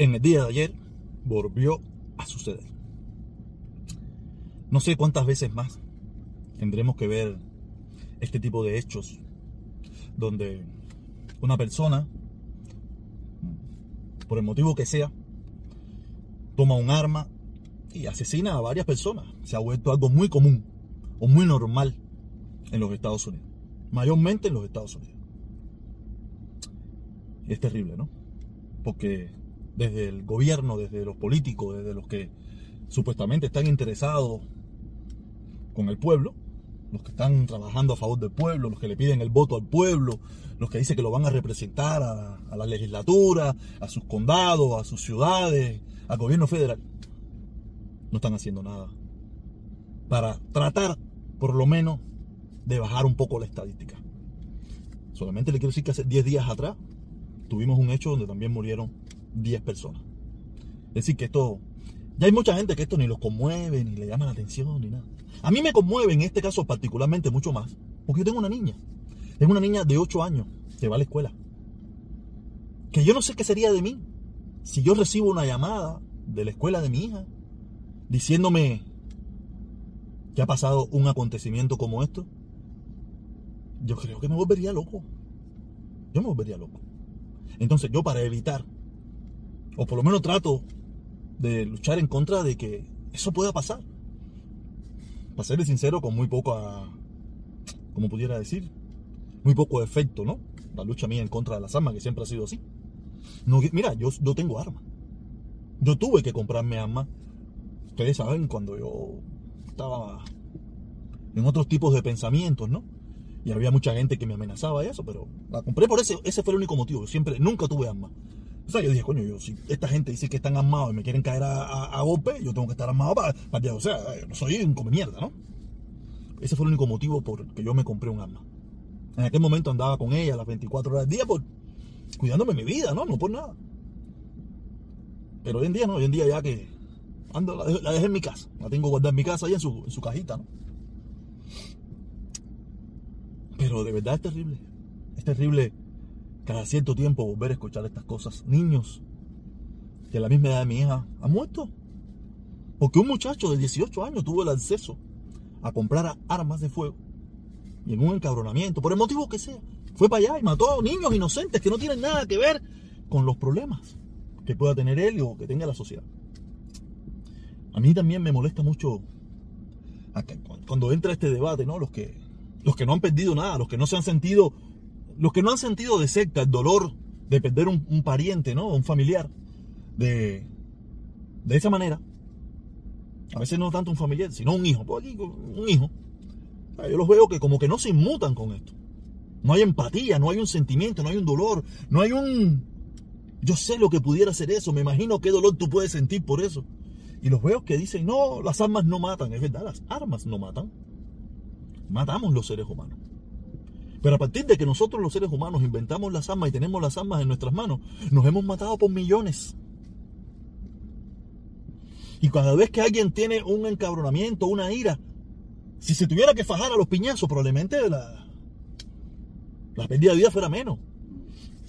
en el día de ayer volvió a suceder. No sé cuántas veces más tendremos que ver este tipo de hechos donde una persona, por el motivo que sea, toma un arma y asesina a varias personas. Se ha vuelto algo muy común o muy normal en los Estados Unidos. Mayormente en los Estados Unidos. Y es terrible, ¿no? Porque desde el gobierno, desde los políticos, desde los que supuestamente están interesados con el pueblo, los que están trabajando a favor del pueblo, los que le piden el voto al pueblo, los que dicen que lo van a representar a, la legislatura, a sus condados, a sus ciudades, al gobierno federal, no están haciendo nada para tratar, por lo menos, de bajar un poco la estadística. Solamente le quiero decir que hace 10 días atrás tuvimos un hecho donde también murieron 10 personas. Es decir, que esto, ya hay mucha gente que esto ni los conmueve, ni le llama la atención, ni nada. A mí me conmueve en este caso particularmente mucho más, porque yo tengo una niña. Tengo una niña de 8 años que va a la escuela. Que yo no sé qué sería de mí si yo recibo una llamada de la escuela de mi hija diciéndome que ha pasado un acontecimiento como esto. Yo creo que me volvería loco. Yo me volvería loco. Entonces yo para evitar, o por lo menos trato de luchar en contra de que eso pueda pasar. Para serle sincero, con muy poco, como pudiera decir, muy poco efecto, ¿no? La lucha mía en contra de las armas, que siempre ha sido así. No, mira, yo, yo tengo armas. Yo tuve que comprarme armas. Ustedes saben, cuando yo estaba en otros tipos de pensamientos, ¿no? Y había mucha gente que me amenazaba y eso, pero la compré por ese, ese fue el único motivo. Siempre, nunca tuve armas. O sea, yo dije, coño, yo, si esta gente dice que están armados y me quieren caer a, golpe, yo tengo que estar armado para, para, o sea, no soy un come mierda, ¿no? Ese fue el único motivo por el que yo me compré un arma. En aquel momento andaba con ella las 24 horas del día por cuidándome mi vida, ¿no? No por nada. Pero hoy en día no, hoy en día ya que ando, la, dejé en mi casa, la tengo guardada en mi casa ahí en su, en su cajita, ¿no? Pero de verdad es terrible. Es terrible cada cierto tiempo volver a escuchar estas cosas. Niños que a la misma edad de mi hija han muerto. Porque un muchacho de 18 años tuvo el acceso a comprar armas de fuego y en un encabronamiento, por el motivo que sea, fue para allá y mató a niños inocentes que no tienen nada que ver con los problemas que pueda tener él o que tenga la sociedad. A mí también me molesta mucho cuando entra este debate, ¿no? Los que, los que no han perdido nada, los que no se han sentido, los que no han sentido de secta el dolor de perder un, pariente, ¿no? Un familiar, de, de esa manera. A veces no tanto un familiar, sino un hijo. Pues un hijo. Yo los veo que como que no se inmutan con esto. No hay empatía, no hay un sentimiento, no hay un dolor, no hay un... Yo sé lo que pudiera ser eso, me imagino qué dolor tú puedes sentir por eso. Y los veo que dicen, no, las armas no matan, es verdad, las armas no matan. Matamos los seres humanos. Pero a partir de que nosotros los seres humanos inventamos las armas y tenemos las armas en nuestras manos, nos hemos matado por millones. Y cada vez que alguien tiene un encabronamiento, una ira, si se tuviera que fajar a los piñazos, probablemente la, la pérdida de vida fuera menos.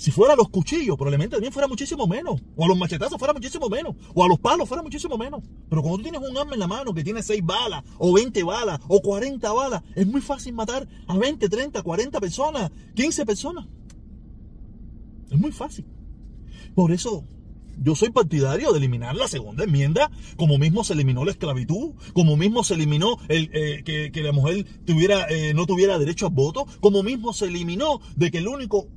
Si fuera a los cuchillos, probablemente también fuera muchísimo menos. O a los machetazos fuera muchísimo menos. O a los palos fuera muchísimo menos. Pero cuando tú tienes un arma en la mano que tiene 6 balas, o 20 balas, o 40 balas, es muy fácil matar a 20, 30, 40 personas, 15 personas. Es muy fácil. Por eso yo soy partidario de eliminar la segunda enmienda, como mismo se eliminó la esclavitud, como mismo se eliminó el, eh, que, la mujer eh, no tuviera derecho a voto, como mismo se eliminó de que el único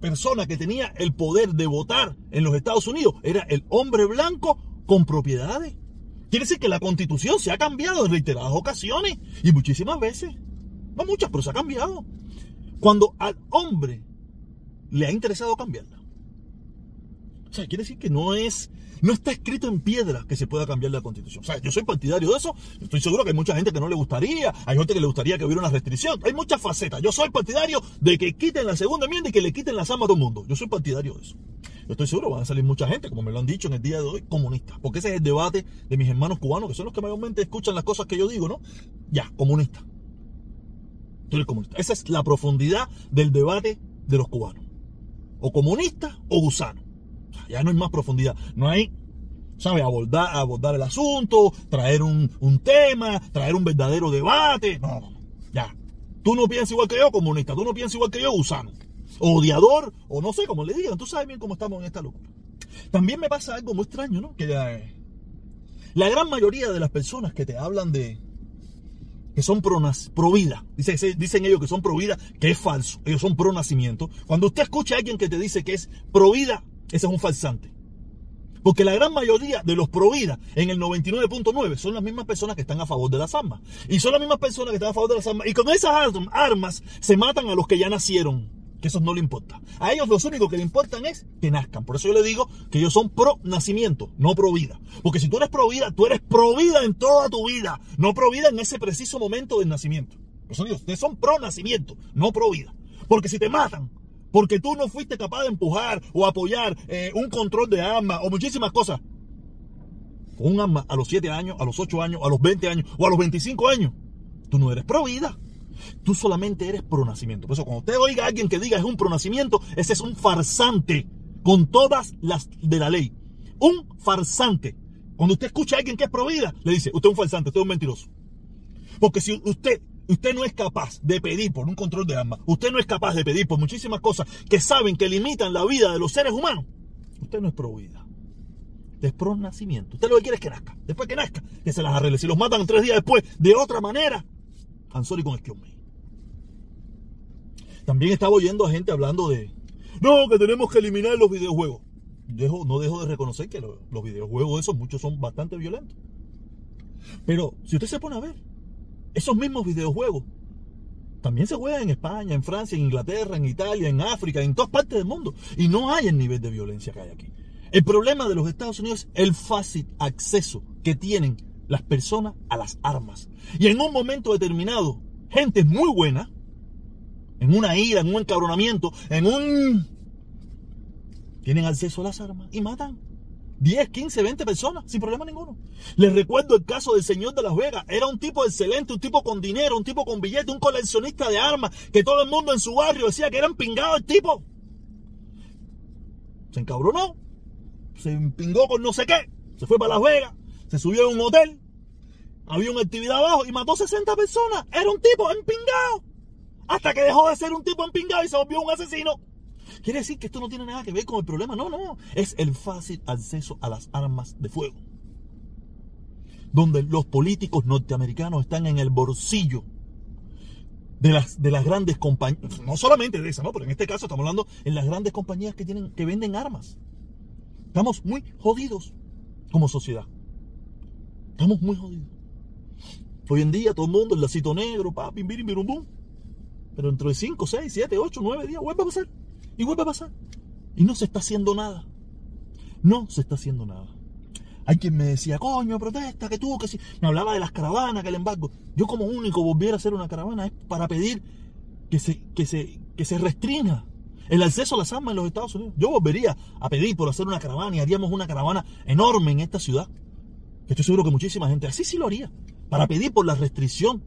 persona que tenía el poder de votar en los Estados Unidos era el hombre blanco con propiedades. Quiere decir que la constitución se ha cambiado en reiteradas ocasiones y muchísimas veces. No muchas, pero se ha cambiado. Cuando al hombre le ha interesado cambiarla. O sea, quiere decir que no es, no está escrito en piedra que se pueda cambiar la constitución. O sea, yo soy partidario de eso. Estoy seguro que hay mucha gente que no le gustaría, hay gente que le gustaría que hubiera una restricción. Hay muchas facetas. Yo soy partidario de que quiten la segunda enmienda y que le quiten las armas a todo el mundo. Yo soy partidario de eso. Yo estoy seguro van a salir mucha gente, como me lo han dicho en el día de hoy, comunistas. Porque ese es el debate de mis hermanos cubanos, que son los que mayormente escuchan las cosas que yo digo, ¿no? Ya, comunista. Tú eres comunista. Esa es la profundidad del debate de los cubanos. O comunista o gusano. Ya no hay más profundidad. No hay, ¿sabes? Abordar, abordar el asunto, traer un, un tema, traer un verdadero debate. No. Ya. Tú no piensas igual que yo, comunista. Tú no piensas igual que yo, gusano. Odiador, o no sé cómo le digan. Tú sabes bien cómo estamos en esta locura. También me pasa algo muy extraño, ¿no? Que eh, la gran mayoría de las personas que te hablan de que son pro, pro vida, dicen, dicen ellos que son pro vida, que es falso. Ellos son pro nacimiento. Cuando usted escucha a alguien que te dice que es pro vida, ese es un falsante. Porque la gran mayoría de los pro vida, en el 99.9, son las mismas personas que están a favor de las armas. Y son las mismas personas que están a favor de las armas. Y con esas armas se matan a los que ya nacieron que eso no le importa. A ellos lo único que le importan es que nazcan. Por eso yo le digo que ellos son pro nacimiento, no pro vida. Porque si tú eres pro vida, tú eres pro vida en toda tu vida, no pro vida en ese preciso momento del nacimiento. Por eso digo, ustedes son pro nacimiento, no pro vida. Porque si te matan, porque tú no fuiste capaz de empujar o apoyar eh, un control de armas o muchísimas cosas, un arma a los 7 años, a los 8 años, a los 20 años o a los 25 años, tú no eres pro vida. Tú solamente eres pronacimiento. Por eso cuando usted oiga a alguien que diga es un pronacimiento, ese es un farsante con todas las de la ley. Un farsante. Cuando usted escucha a alguien que es provida, le dice, usted es un farsante, usted es un mentiroso. Porque si usted, usted no es capaz de pedir por un control de armas, usted no es capaz de pedir por muchísimas cosas que saben que limitan la vida de los seres humanos, usted no es provida. Usted es pro nacimiento. Usted lo que quiere es que nazca. Después que nazca, que se las arregle. Si los matan tres días después de otra manera, I'm sorry con excuse me. También estaba oyendo a gente hablando de, no, que tenemos que eliminar los videojuegos. Dejo, no dejo de reconocer que los, los videojuegos esos muchos son bastante violentos. Pero si usted se pone a ver, esos mismos videojuegos también se juegan en España, en Francia, en Inglaterra, en Italia, en África, en todas partes del mundo. Y no hay el nivel de violencia que hay aquí. El problema de los Estados Unidos es el fácil acceso que tienen las personas a las armas. Y en un momento determinado, gente muy buena, en una ira, en un encabronamiento, en un... Tienen acceso a las armas y matan 10, 15, 20 personas sin problema ninguno. Les recuerdo el caso del señor de Las Vegas. Era un tipo excelente, un tipo con dinero, un tipo con billete, un coleccionista de armas, que todo el mundo en su barrio decía que eran pingados el tipo. Se encabronó, se empingó con no sé qué, se fue para Las Vegas, se subió a un hotel, había una actividad abajo y mató 60 personas. Era un tipo empingado. Hasta que dejó de ser un tipo empingado y se volvió un asesino. Quiere decir que esto no tiene nada que ver con el problema. No, no. Es el fácil acceso a las armas de fuego. Donde los políticos norteamericanos están en el bolsillo de las, de las grandes compañías. No solamente de esas, ¿no? Pero en este caso estamos hablando en las grandes compañías que, tienen, que venden armas. Estamos muy jodidos como sociedad. Estamos muy jodidos. Hoy en día todo el mundo, el lacito negro, papi, mirin, bum. Pero dentro de 5, 6, 7, 8, 9 días vuelve a pasar. Y vuelve a pasar. Y no se está haciendo nada. No se está haciendo nada. Hay quien me decía, coño, protesta, que tú, que si. Me hablaba de las caravanas, que el embargo. Yo como único volviera a hacer una caravana es para pedir que se, que se, que se el acceso a las armas en los Estados Unidos. Yo volvería a pedir por hacer una caravana y haríamos una caravana enorme en esta ciudad. Estoy seguro que muchísima gente así sí lo haría. Para pedir por la restricción.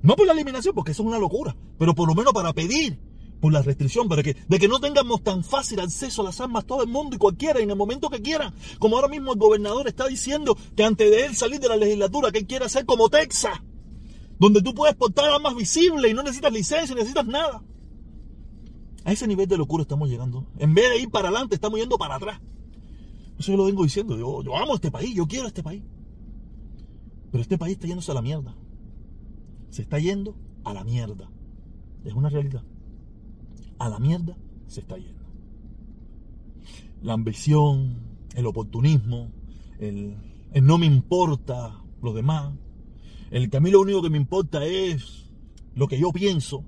No por la eliminación, porque eso es una locura. Pero por lo menos para pedir por la restricción, para que, de que no tengamos tan fácil acceso a las armas todo el mundo y cualquiera en el momento que quiera. Como ahora mismo el gobernador está diciendo que antes de él salir de la legislatura, que él quiere hacer como Texas, donde tú puedes portar armas visibles y no necesitas licencia, necesitas nada. A ese nivel de locura estamos llegando. En vez de ir para adelante, estamos yendo para atrás. Eso yo lo vengo diciendo. Yo, yo amo este país, yo quiero este país. Pero este país está yéndose a la mierda. Se está yendo a la mierda. Es una realidad. A la mierda se está yendo. La ambición, el oportunismo, el, no me importa lo demás. El que a mí lo único que me importa es lo que yo pienso.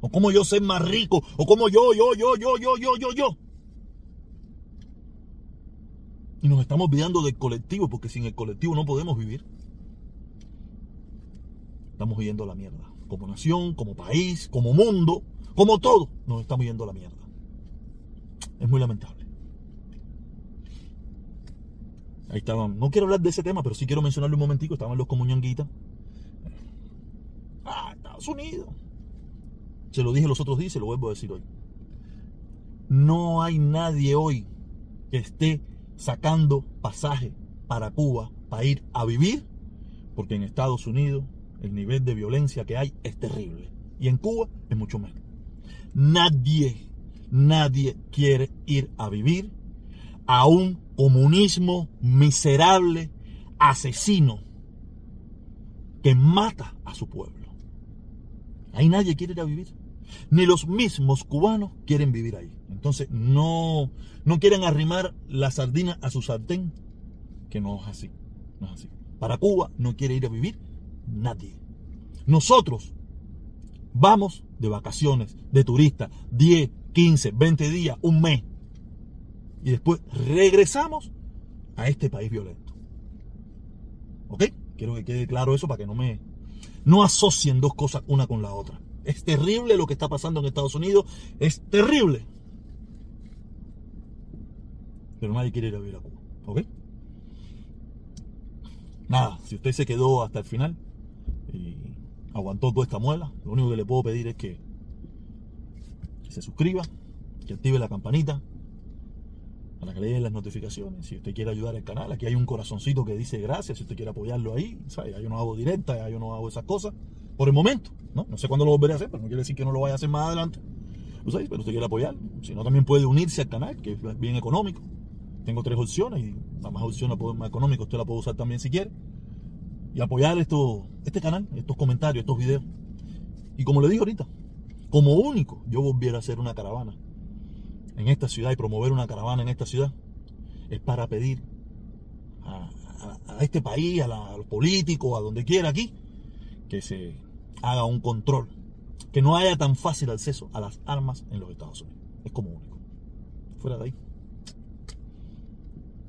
O cómo yo ser más rico. O cómo yo, yo, yo, yo, yo, yo, yo, yo. Y nos estamos olvidando del colectivo, porque sin el colectivo no podemos vivir. Estamos yendo a la mierda. Como nación, como país, como mundo, como todo, nos estamos yendo a la mierda. Es muy lamentable. Ahí estaban. No quiero hablar de ese tema, pero sí quiero mencionarle un momentico. Estaban los comunianguitas. Ah, Estados Unidos. Se lo dije los otros días y se lo vuelvo a decir hoy. No hay nadie hoy que esté sacando pasaje para Cuba para ir a vivir, porque en Estados Unidos el nivel de violencia que hay es terrible y en Cuba es mucho menos. Nadie, nadie quiere ir a vivir a un comunismo miserable, asesino, que mata a su pueblo. Ahí nadie quiere ir a vivir. Ni los mismos cubanos quieren vivir ahí. Entonces no, no quieren arrimar la sardina a su sartén, que no es así. No es así. Para Cuba no quiere ir a vivir nadie. Nosotros vamos de vacaciones, de turista, 10, 15, 20 días, un mes. Y después regresamos a este país violento. ¿Ok? Quiero que quede claro eso para que no me... No asocien dos cosas una con la otra. Es terrible lo que está pasando en Estados Unidos. Es terrible. Pero nadie quiere ir a vivir a Cuba. ¿Ok? Nada, si usted se quedó hasta el final y aguantó toda esta muela, lo único que le puedo pedir es que, se suscriba, que active la campanita para que le den las notificaciones. Si usted quiere ayudar al canal, aquí hay un corazoncito que dice gracias, si usted quiere apoyarlo ahí, ¿sabe? yo no hago directa, ya yo no hago esas cosas por el momento, ¿no? Sé cuándo lo volveré a hacer, pero no quiere decir que no lo vaya a hacer más adelante. Pero usted quiere apoyar, si no también puede unirse al canal, que es bien económico. Tengo tres opciones y la más opción más económica usted la puede usar también si quiere. Y apoyar esto, este canal, estos comentarios, estos videos. Y como le digo ahorita, como único yo volviera a hacer una caravana en esta ciudad y promover una caravana en esta ciudad, es para pedir a, este país, a, a los políticos, a donde quiera aquí, que se haga un control, que no haya tan fácil acceso a las armas en los Estados Unidos. Es como único. Fuera de ahí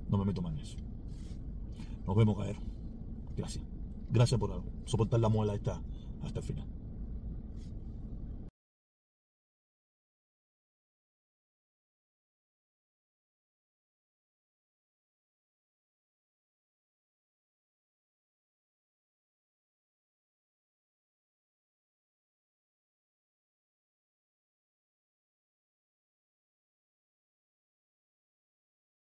no me meto más en eso. Nos vemos, caer. Gracias. Gracias por soportar la muela esta hasta el final.